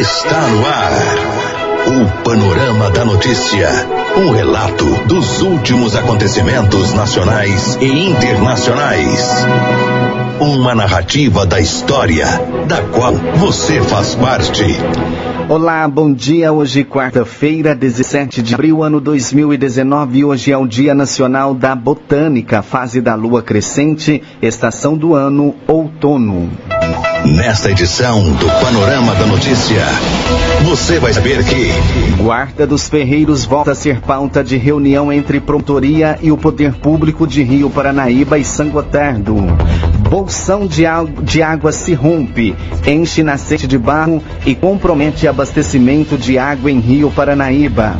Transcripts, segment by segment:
Está no ar. O Panorama da Notícia. Um relato dos últimos acontecimentos nacionais e internacionais. Uma narrativa da história, da qual você faz parte. Olá, bom dia. Hoje, quarta-feira, 17 de abril, ano 2019. Hoje é o Dia Nacional da Botânica, fase da lua crescente, estação do ano, outono. Nesta edição do Panorama da Notícia, você vai saber que. Guarda dos Ferreiros volta a ser pauta de reunião entre Promotoria e o Poder Público de Rio Paranaíba e Sangotardo. Bolsão de, de água se rompe, enche nascente de barro e compromete abastecimento de água em Rio Paranaíba.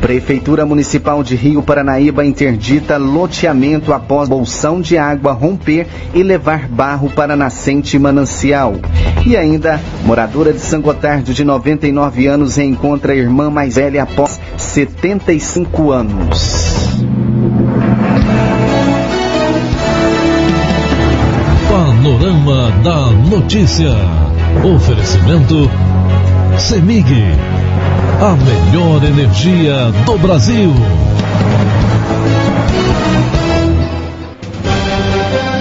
Prefeitura Municipal de Rio Paranaíba interdita loteamento após bolsão de água romper e levar barro para nascente manancial. E ainda, moradora de Sangotardo de 99 anos reencontra a irmã mais velha após 75 anos. Panorama da Notícia. Oferecimento CEMIG. A melhor energia do Brasil.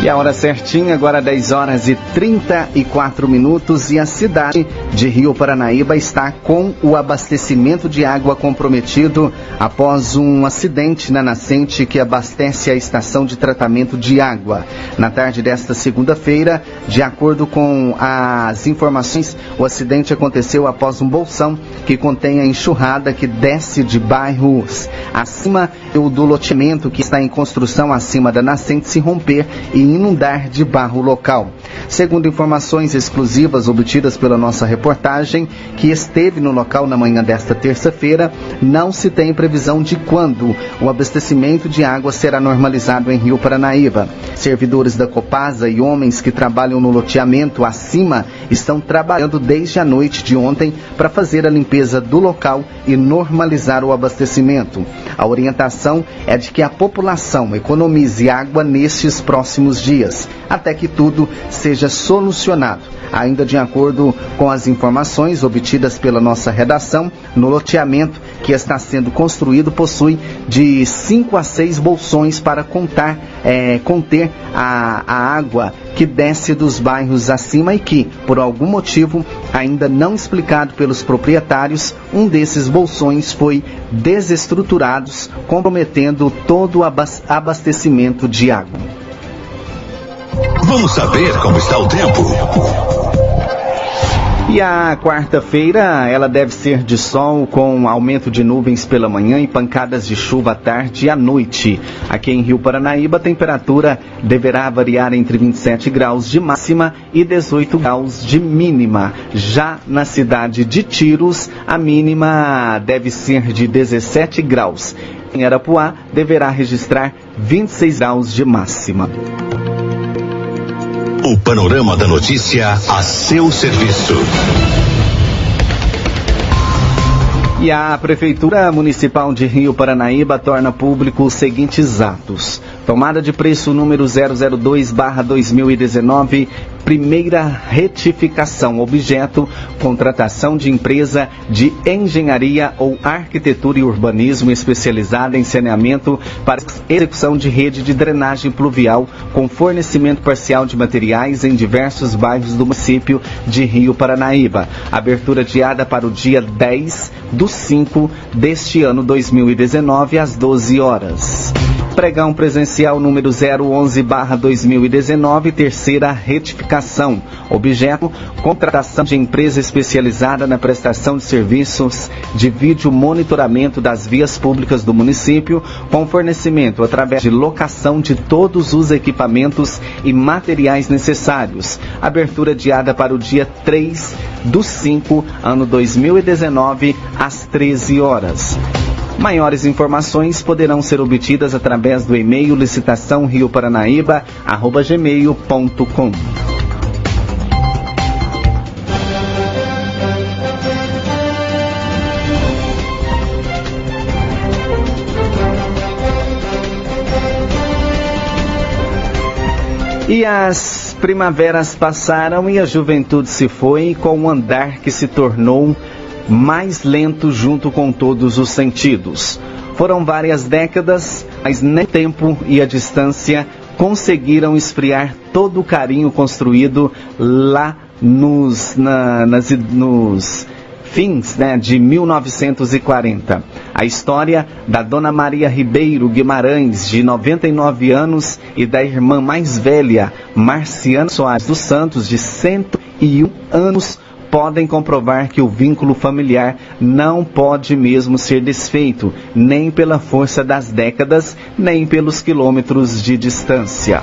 E a hora certinha, agora 10 horas e 34 minutos, e a cidade de Rio Paranaíba está com o abastecimento de água comprometido após um acidente na nascente que abastece a estação de tratamento de água. Na tarde desta segunda-feira, de acordo com as informações, o acidente aconteceu após um bolsão que contém a enxurrada que desce de bairros acima do loteamento que está em construção acima da nascente se romper e inundar de barro local. Segundo informações exclusivas obtidas pela nossa reportagem, que esteve no local na manhã desta terça-feira, não se tem previsão de quando o abastecimento de água será normalizado em Rio Paranaíba. Servidores da Copasa e homens que trabalham no loteamento acima estão trabalhando desde a noite de ontem para fazer a limpeza do local e normalizar o abastecimento. A orientação é de que a população economize água nestes próximos dias, até que tudo seja solucionado. Ainda de acordo com as informações obtidas pela nossa redação, no loteamento que está sendo construído possui de 5 a 6 bolsões para contar, é, conter a, a água que desce dos bairros acima e que, por algum motivo ainda não explicado pelos proprietários, um desses bolsões foi desestruturado, comprometendo todo o abastecimento de água. Vamos saber como está o tempo. E a quarta-feira, ela deve ser de sol com aumento de nuvens pela manhã e pancadas de chuva à tarde e à noite. Aqui em Rio Paranaíba, a temperatura deverá variar entre 27 graus de máxima e 18 graus de mínima. Já na cidade de Tiros, a mínima deve ser de 17 graus. Em Arapuá, deverá registrar 26 graus de máxima. O Panorama da Notícia a seu serviço. E a Prefeitura Municipal de Rio Paranaíba torna público os seguintes atos. Tomada de preço número 002-2019, primeira retificação, objeto, contratação de empresa de engenharia ou arquitetura e urbanismo especializada em saneamento para execução de rede de drenagem pluvial com fornecimento parcial de materiais em diversos bairros do município de Rio Paranaíba. Abertura diada para o dia 10 do 5 deste ano 2019 às 12 horas. Pregão presencial número 011-2019, terceira retificação. Objeto: contratação de empresa especializada na prestação de serviços de vídeo monitoramento das vias públicas do município, com fornecimento através de locação de todos os equipamentos e materiais necessários. Abertura diada para o dia 3 do 5, ano 2019, às 13 horas. Maiores informações poderão ser obtidas através do e-mail licitação rioparanaíba@gmail.com. E as primaveras passaram e a juventude se foi com um andar que se tornou mais lento junto com todos os sentidos. Foram várias décadas, mas nem o tempo e a distância conseguiram esfriar todo o carinho construído lá nos, na, nas, nos fins né, de 1940. A história da Dona Maria Ribeiro Guimarães, de 99 anos, e da irmã mais velha, Marciana Soares dos Santos, de 101 anos, podem comprovar que o vínculo familiar não pode mesmo ser desfeito, nem pela força das décadas, nem pelos quilômetros de distância.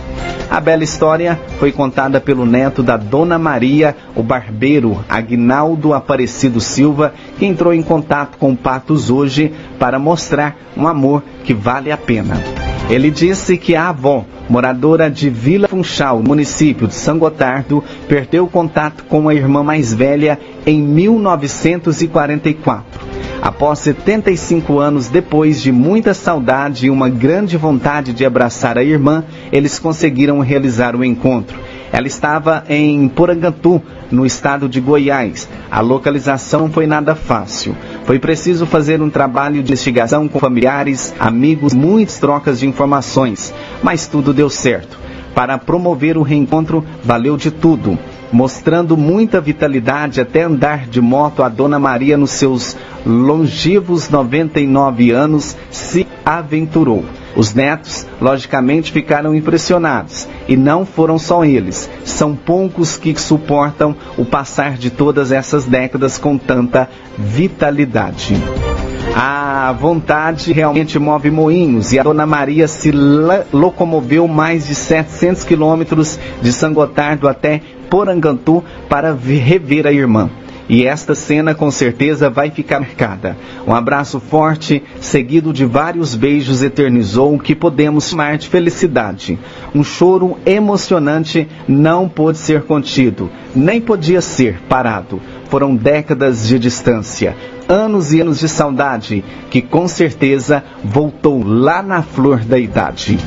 A bela história foi contada pelo neto da Dona Maria, o barbeiro Agnaldo Aparecido Silva, que entrou em contato com Patos hoje para mostrar um amor que vale a pena. Ele disse que a avó, moradora de Vila Funchal, município de São Gotardo, perdeu contato com a irmã mais velha em 1944. Após 75 anos depois de muita saudade e uma grande vontade de abraçar a irmã, eles conseguiram realizar o encontro. Ela estava em Porangantu, no estado de Goiás. A localização foi nada fácil. Foi preciso fazer um trabalho de investigação com familiares, amigos, muitas trocas de informações, mas tudo deu certo. Para promover o reencontro, valeu de tudo mostrando muita vitalidade até andar de moto, a Dona Maria, nos seus longivos 99 anos, se aventurou. Os netos, logicamente, ficaram impressionados. E não foram só eles. São poucos que suportam o passar de todas essas décadas com tanta vitalidade. A vontade realmente move moinhos e a Dona Maria se locomoveu mais de 700 quilômetros de Sangotardo até Porangantu para rever a irmã. E esta cena com certeza vai ficar marcada. Um abraço forte, seguido de vários beijos, eternizou o que podemos chamar de felicidade. Um choro emocionante não pôde ser contido, nem podia ser parado. Foram décadas de distância, anos e anos de saudade, que com certeza voltou lá na flor da idade.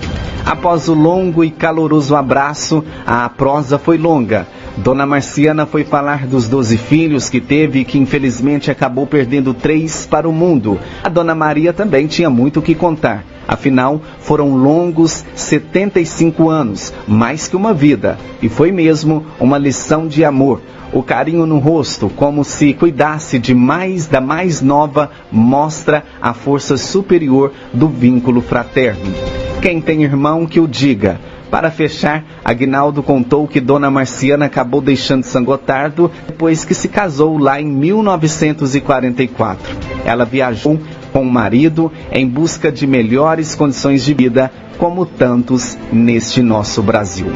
Após o longo e caloroso abraço, a prosa foi longa Dona Marciana foi falar dos doze filhos que teve e que infelizmente acabou perdendo três para o mundo. A Dona Maria também tinha muito o que contar. Afinal, foram longos 75 anos, mais que uma vida, e foi mesmo uma lição de amor. O carinho no rosto, como se cuidasse de mais da mais nova, mostra a força superior do vínculo fraterno. Quem tem irmão que o diga. Para fechar, Agnaldo contou que Dona Marciana acabou deixando Sangotardo depois que se casou lá em 1944. Ela viajou com o marido em busca de melhores condições de vida, como tantos neste nosso Brasil.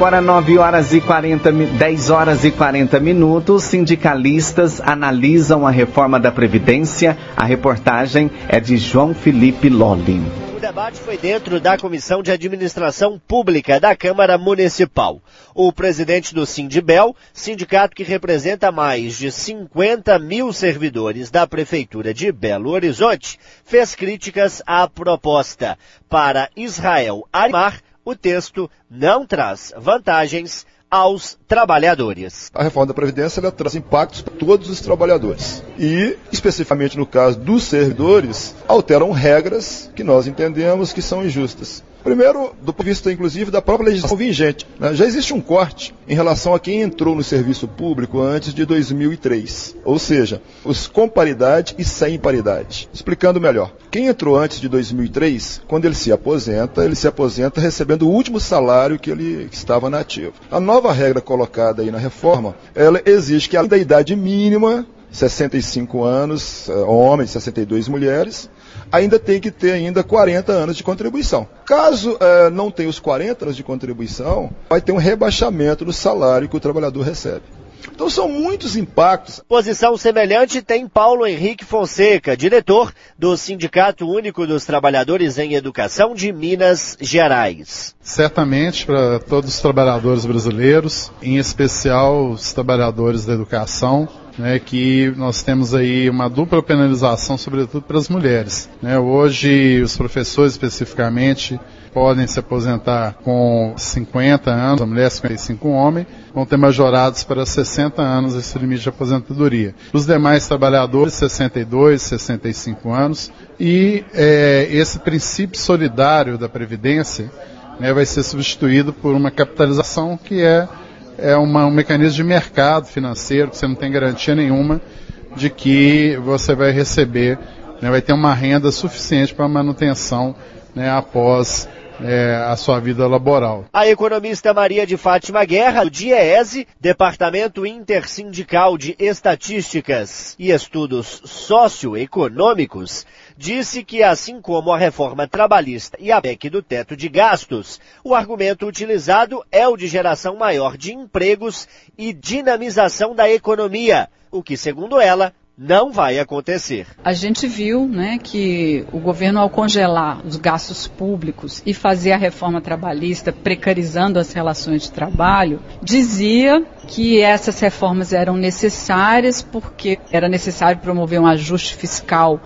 Agora 9 horas e 40, 10 horas e 40 minutos, sindicalistas analisam a reforma da Previdência. A reportagem é de João Felipe Lolli. O debate foi dentro da Comissão de Administração Pública da Câmara Municipal. O presidente do Sindibel, sindicato que representa mais de 50 mil servidores da Prefeitura de Belo Horizonte, fez críticas à proposta. Para Israel Arimar, o texto não traz vantagens aos trabalhadores. A reforma da Previdência ela traz impactos para todos os trabalhadores. E, especificamente no caso dos servidores, alteram regras que nós entendemos que são injustas. Primeiro, do ponto de vista, inclusive, da própria legislação vigente. Né? Já existe um corte em relação a quem entrou no serviço público antes de 2003. Ou seja, os com paridade e sem paridade. Explicando melhor. Quem entrou antes de 2003, quando ele se aposenta, ele se aposenta recebendo o último salário que ele estava na ativa. A nova regra colocada aí na reforma, ela exige que além da idade mínima 65 anos, eh, homens, 62 mulheres, ainda tem que ter ainda 40 anos de contribuição. Caso é, não tenha os 40 anos de contribuição, vai ter um rebaixamento do salário que o trabalhador recebe. Então são muitos impactos. Posição semelhante tem Paulo Henrique Fonseca, diretor do Sindicato Único dos Trabalhadores em Educação de Minas Gerais. Certamente para todos os trabalhadores brasileiros, em especial os trabalhadores da educação, né, que nós temos aí uma dupla penalização, sobretudo para as mulheres. Né? Hoje, os professores especificamente podem se aposentar com 50 anos, a mulher 55 homem, vão ter majorados para 60 anos esse limite de aposentadoria. Os demais trabalhadores, 62, 65 anos, e é, esse princípio solidário da Previdência né, vai ser substituído por uma capitalização que é, é uma, um mecanismo de mercado financeiro, que você não tem garantia nenhuma de que você vai receber, né, vai ter uma renda suficiente para manutenção né, após é, a sua vida laboral. A economista Maria de Fátima Guerra, do DIEESE, Departamento Intersindical de Estatísticas e Estudos Socioeconômicos, disse que, assim como a reforma trabalhista e a PEC do teto de gastos, o argumento utilizado é o de geração maior de empregos e dinamização da economia, o que, segundo ela, não vai acontecer. A gente viu né, que o governo, ao congelar os gastos públicos e fazer a reforma trabalhista precarizando as relações de trabalho, dizia que essas reformas eram necessárias porque era necessário promover um ajuste fiscal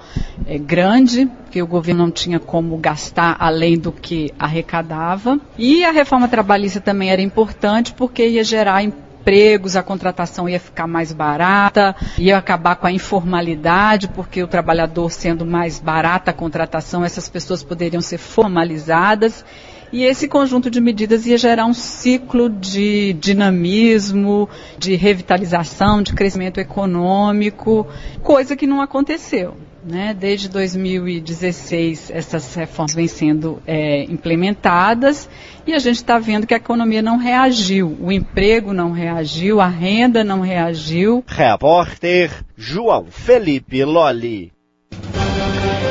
é, grande, porque o governo não tinha como gastar além do que arrecadava. E a reforma trabalhista também era importante porque ia gerar empregos, a contratação ia ficar mais barata, ia acabar com a informalidade, porque o trabalhador sendo mais barata a contratação, essas pessoas poderiam ser formalizadas. E esse conjunto de medidas ia gerar um ciclo de dinamismo, de revitalização, de crescimento econômico, coisa que não aconteceu. Né? Desde 2016, essas reformas vêm sendo é, implementadas e a gente está vendo que a economia não reagiu, o emprego não reagiu, a renda não reagiu. Repórter João Felipe Loli.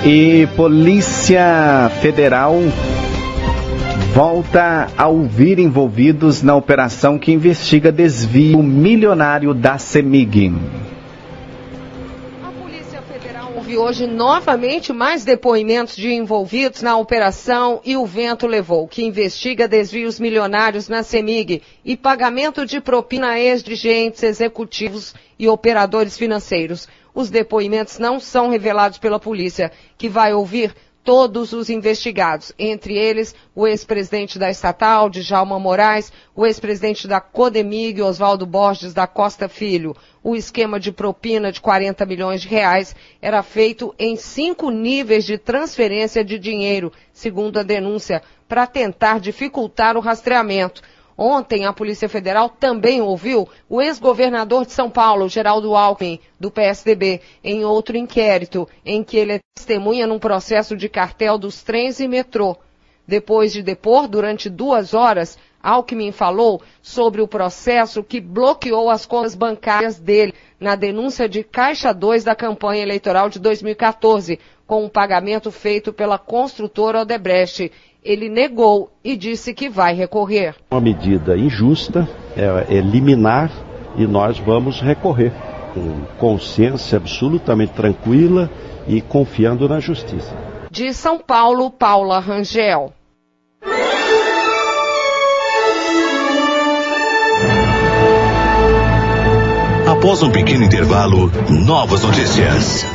E Polícia Federal volta a ouvir envolvidos na operação que investiga desvio milionário da CEMIG. Houve hoje novamente mais depoimentos de envolvidos na operação e o vento levou, que investiga desvios milionários na CEMIG e pagamento de propina a ex-dirigentes executivos e operadores financeiros. Os depoimentos não são revelados pela polícia, que vai ouvir todos os investigados, entre eles o ex-presidente da estatal, Djalma Moraes, o ex-presidente da Codemig, Oswaldo Borges da Costa Filho. O esquema de propina de 40 milhões de reais era feito em cinco níveis de transferência de dinheiro, segundo a denúncia, para tentar dificultar o rastreamento. Ontem, a Polícia Federal também ouviu o ex-governador de São Paulo, Geraldo Alckmin, do PSDB, em outro inquérito, em que ele é testemunha num processo de cartel dos trens e metrô. Depois de depor durante duas horas, Alckmin falou sobre o processo que bloqueou as contas bancárias dele na denúncia de Caixa 2 da campanha eleitoral de 2014, com um pagamento feito pela construtora Odebrecht ele negou e disse que vai recorrer. Uma medida injusta, é, é liminar e nós vamos recorrer com consciência absolutamente tranquila e confiando na justiça. De São Paulo, Paula Rangel. Após um pequeno intervalo, novas notícias.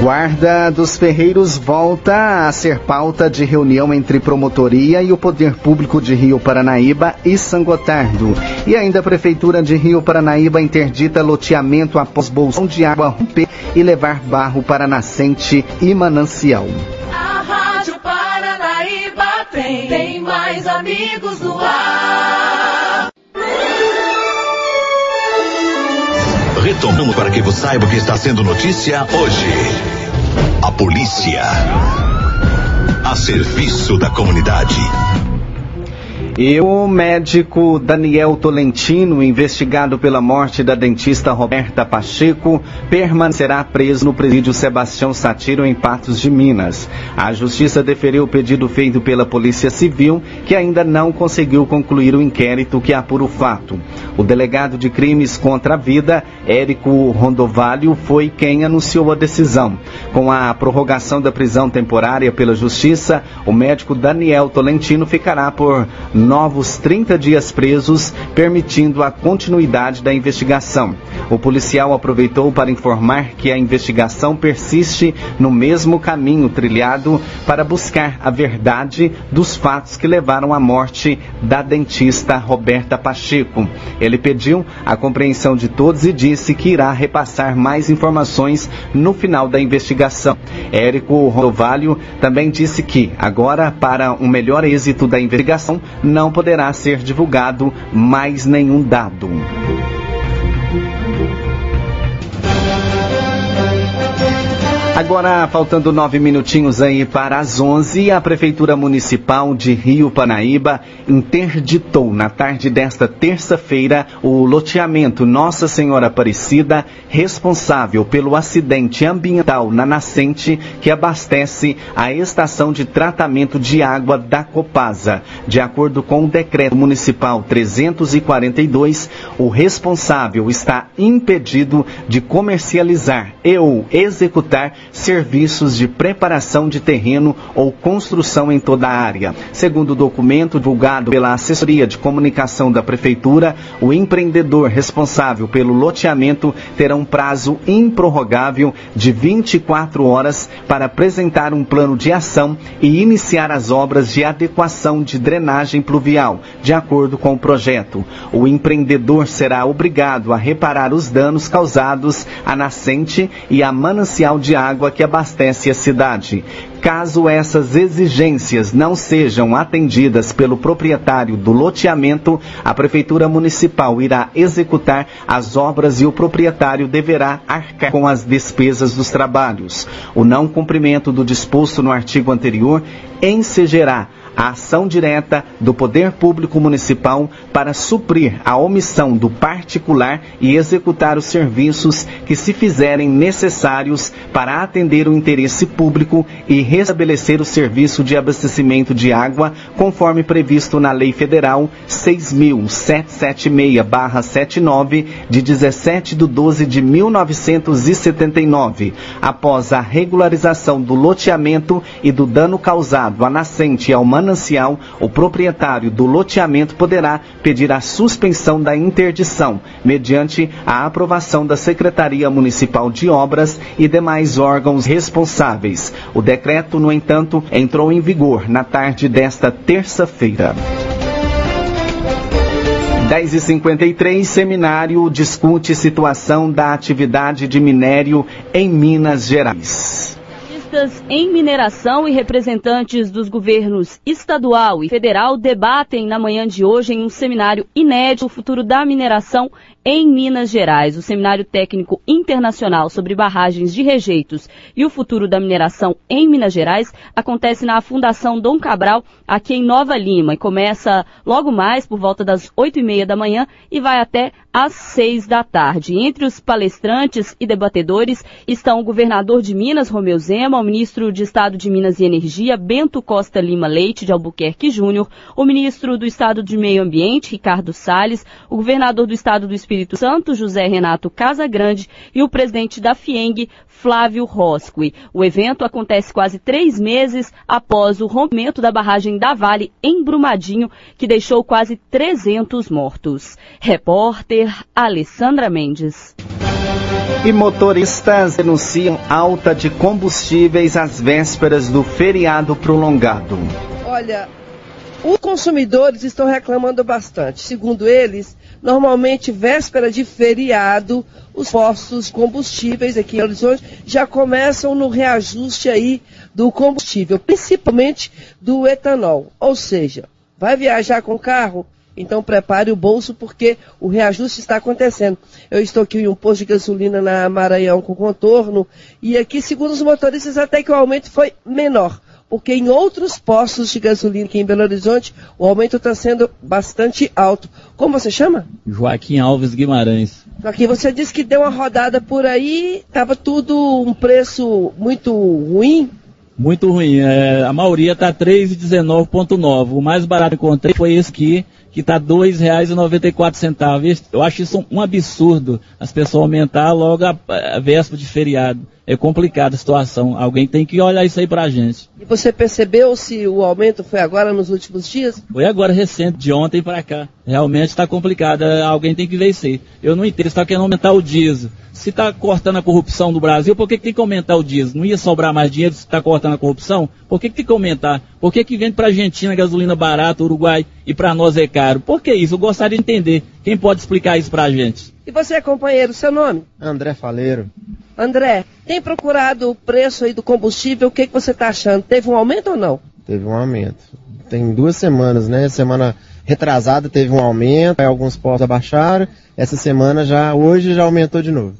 Guarda dos Ferreiros volta a ser pauta de reunião entre promotoria e o Poder Público de Rio Paranaíba e São Gotardo. E ainda a Prefeitura de Rio Paranaíba interdita loteamento após bolsão de água romper e levar barro para nascente e manancial. A Rádio Paranaíba tem, tem mais amigos no ar. Retomamos para que você saiba o que está sendo notícia hoje. A polícia. A serviço da comunidade. E o médico Daniel Tolentino, investigado pela morte da dentista Roberta Pacheco, permanecerá preso no presídio Sebastião Satiro, em Patos de Minas. A justiça deferiu o pedido feito pela Polícia Civil, que ainda não conseguiu concluir o inquérito que apura o fato. O delegado de crimes contra a vida, Érico Rondovalho, foi quem anunciou a decisão. Com a prorrogação da prisão temporária pela justiça, o médico Daniel Tolentino ficará por novos 30 dias presos, permitindo a continuidade da investigação. O policial aproveitou para informar que a investigação persiste no mesmo caminho trilhado para buscar a verdade dos fatos que levaram à morte da dentista Roberta Pacheco. Ele pediu a compreensão de todos e disse que irá repassar mais informações no final da investigação. Érico Rodovalho também disse que, agora, para um melhor êxito da investigação, não poderá ser divulgado mais nenhum dado. Agora, faltando nove minutinhos aí para as onze, a Prefeitura Municipal de Rio Panaíba interditou na tarde desta terça-feira o loteamento Nossa Senhora Aparecida, responsável pelo acidente ambiental na nascente que abastece a estação de tratamento de água da Copasa. De acordo com o decreto municipal 342, o responsável está impedido de comercializar e ou executar serviços de preparação de terreno ou construção em toda a área. Segundo o documento divulgado pela Assessoria de Comunicação da Prefeitura, o empreendedor responsável pelo loteamento terá um prazo improrrogável de 24 horas para apresentar um plano de ação e iniciar as obras de adequação de drenagem pluvial, de acordo com o projeto. O empreendedor será obrigado a reparar os danos causados à nascente e a manancial de água água que abastece a cidade. Caso essas exigências não sejam atendidas pelo proprietário do loteamento, a Prefeitura Municipal irá executar as obras e o proprietário deverá arcar com as despesas dos trabalhos. O não cumprimento do disposto no artigo anterior ensejará a ação direta do poder público municipal para suprir a omissão do particular e executar os serviços que se fizerem necessários para atender o interesse público e restabelecer o serviço de abastecimento de água conforme previsto na Lei Federal 6.776-79 de 17 de 12 de 1979, após a regularização do loteamento e do dano causado à nascente e ao manancial, o proprietário do loteamento poderá pedir a suspensão da interdição, mediante a aprovação da Secretaria Municipal de Obras e demais órgãos responsáveis. O decreto, no entanto, entrou em vigor na tarde desta terça-feira. 10h53, seminário discute situação da atividade de minério em Minas Gerais especialistas em mineração e representantes dos governos estadual e federal debatem na manhã de hoje em um seminário inédito o futuro da mineração em Minas Gerais. O Seminário Técnico Internacional sobre Barragens de Rejeitos e o Futuro da Mineração em Minas Gerais acontece na Fundação Dom Cabral, aqui em Nova Lima, e começa logo mais por volta das oito e meia da manhã e vai até às seis da tarde. Entre os palestrantes e debatedores estão o governador de Minas, Romeu Zema, o ministro de Estado de Minas e Energia, Bento Costa Lima Leite, de Albuquerque Júnior, o ministro do Estado de Meio Ambiente, Ricardo Salles, o governador do Estado do Espírito Santo, José Renato Casagrande, e o presidente da FIENG, Flávio Rosqui. O evento acontece quase três meses após o rompimento da barragem da Vale em Brumadinho, que deixou quase 300 mortos. Repórter Alessandra Mendes. E motoristas denunciam alta de combustíveis às vésperas do feriado prolongado. Olha, os consumidores estão reclamando bastante. Segundo eles, normalmente véspera de feriado, os postos combustíveis aqui em Horizonte já começam no reajuste aí do combustível, principalmente do etanol. Ou seja, vai viajar com carro? Então prepare o bolso porque o reajuste está acontecendo. Eu estou aqui em um posto de gasolina na Maranhão com contorno e aqui, segundo os motoristas, até que o aumento foi menor. Porque em outros postos de gasolina aqui em Belo Horizonte, o aumento está sendo bastante alto. Como você chama? Joaquim Alves Guimarães. Joaquim, você disse que deu uma rodada por aí, estava tudo um preço muito ruim. Muito ruim. É, a maioria está 3,19,9. O mais barato que encontrei foi esse aqui, que está R$ 2,94. Eu acho isso um absurdo, as pessoas aumentar logo a, a véspera de feriado. É complicada a situação. Alguém tem que olhar isso aí pra gente. E você percebeu se o aumento foi agora nos últimos dias? Foi agora recente, de ontem para cá. Realmente está complicado. Alguém tem que ver isso aí. Eu não entendo, está querendo aumentar o diesel. Se está cortando a corrupção do Brasil, por que, que tem que aumentar o diesel? Não ia sobrar mais dinheiro se está cortando a corrupção? Por que, que tem que aumentar? Por que, que vende para a Argentina gasolina barata, Uruguai e para nós é caro? Por que isso? Eu gostaria de entender. Quem pode explicar isso para a gente? E você, companheiro, seu nome? André Faleiro. André, tem procurado o preço aí do combustível? O que, que você está achando? Teve um aumento ou não? Teve um aumento. Tem duas semanas, né? Semana retrasada teve um aumento, aí alguns postos abaixaram. Essa semana já, hoje já aumentou de novo.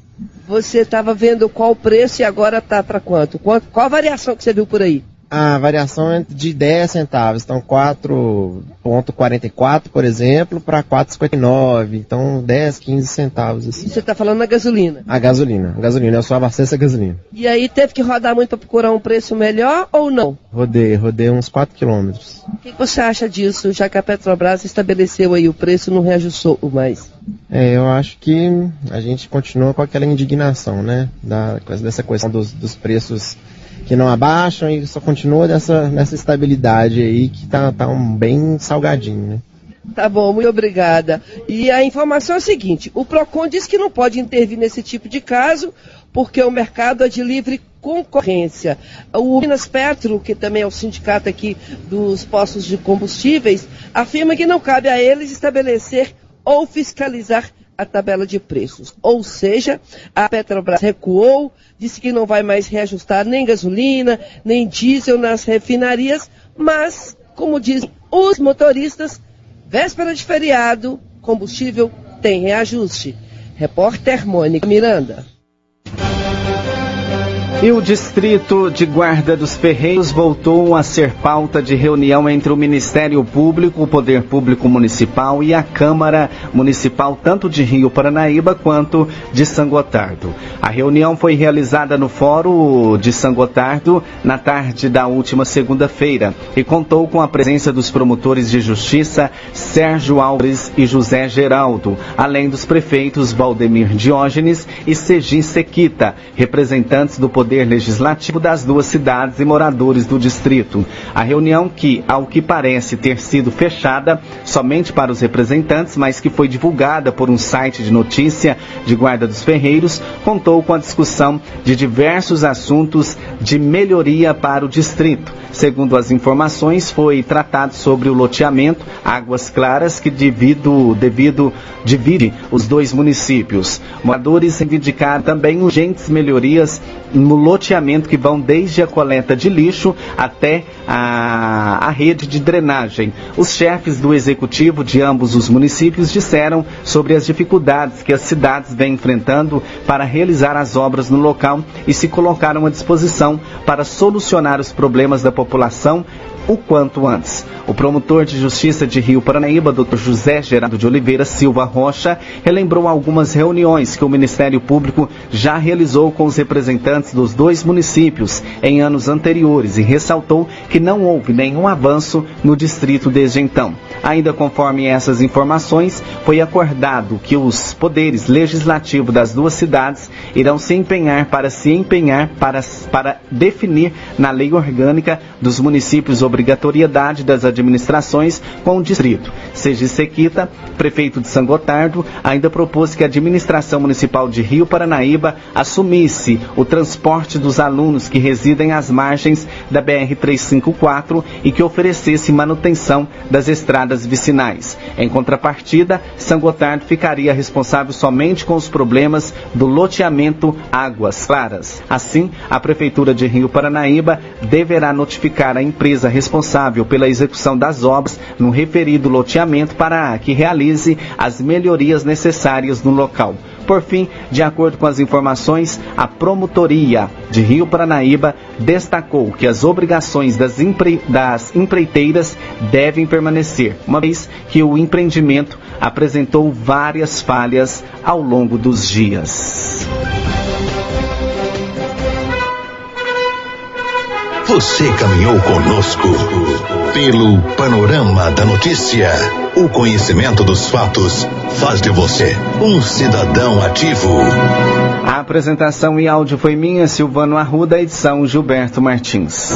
Você estava vendo qual o preço e agora está para quanto? qual? Qual a variação que você viu por aí? A variação é de 10 centavos, então 4,44, por exemplo, para 4,59, então 10, 15 centavos. Assim. Você está falando na gasolina? A gasolina, a gasolina, eu só abasteço a gasolina. E aí teve que rodar muito para procurar um preço melhor ou não? Rodei, rodei uns 4 quilômetros. O que você acha disso, já que a Petrobras estabeleceu aí o preço e não reajustou mais? É, eu acho que a gente continua com aquela indignação, né, da, dessa questão dos, dos preços que não abaixam e só continua nessa, nessa estabilidade aí que tá, tá um bem salgadinho, né? Tá bom, muito obrigada. E a informação é a seguinte: o PROCON diz que não pode intervir nesse tipo de caso, porque o mercado é de livre concorrência. O Minas Petro, que também é o sindicato aqui dos postos de combustíveis, afirma que não cabe a eles estabelecer ou fiscalizar a tabela de preços. Ou seja, a Petrobras recuou, disse que não vai mais reajustar nem gasolina, nem diesel nas refinarias, mas, como dizem os motoristas, véspera de feriado, combustível tem reajuste. Repórter Mônica Miranda. E o Distrito de Guarda dos Ferreiros voltou a ser pauta de reunião entre o Ministério Público, o Poder Público Municipal e a Câmara Municipal, tanto de Rio Paranaíba quanto de São Gotardo. A reunião foi realizada no Fórum de São Gotardo na tarde da última segunda-feira e contou com a presença dos promotores de justiça Sérgio Alves e José Geraldo, além dos prefeitos Valdemir Diógenes e Segin Sequita, representantes do Poder Poder Legislativo das duas cidades e moradores do distrito. A reunião que, ao que parece ter sido fechada somente para os representantes, mas que foi divulgada por um site de notícia de Guarda dos Ferreiros, contou com a discussão de diversos assuntos de melhoria para o distrito. Segundo as informações, foi tratado sobre o loteamento Águas Claras, que devido, devido, divide os dois municípios. Moradores reivindicaram também urgentes melhorias no loteamento que vão desde a coleta de lixo até a, a rede de drenagem. Os chefes do executivo de ambos os municípios disseram sobre as dificuldades que as cidades vêm enfrentando para realizar as obras no local e se colocaram à disposição para solucionar os problemas da população população o quanto antes. O promotor de justiça de Rio Paranaíba, Dr. José Gerardo de Oliveira Silva Rocha, relembrou algumas reuniões que o Ministério Público já realizou com os representantes dos dois municípios em anos anteriores e ressaltou que não houve nenhum avanço no distrito desde então. Ainda conforme essas informações, foi acordado que os poderes legislativos das duas cidades irão se empenhar para se empenhar para, para definir na lei orgânica dos municípios obrigatoriedade das administrações com o distrito. Seja Sequita, prefeito de São Gotardo, ainda propôs que a administração municipal de Rio Paranaíba assumisse o transporte dos alunos que residem às margens da BR-354 e que oferecesse manutenção das estradas vicinais. Em contrapartida, São Gotardo ficaria responsável somente com os problemas do loteamento Águas Claras. Assim, a Prefeitura de Rio Paranaíba deverá notificar a empresa responsável pela execução das obras no referido loteamento para que realize as melhorias necessárias no local. Por fim, de acordo com as informações, a promotoria de Rio Paranaíba destacou que as obrigações das, empre... das empreiteiras devem permanecer, uma vez que o empreendimento apresentou várias falhas ao longo dos dias. Você caminhou conosco pelo panorama da notícia. O conhecimento dos fatos faz de você um cidadão ativo. A apresentação em áudio foi minha, Silvano Arruda, edição Gilberto Martins.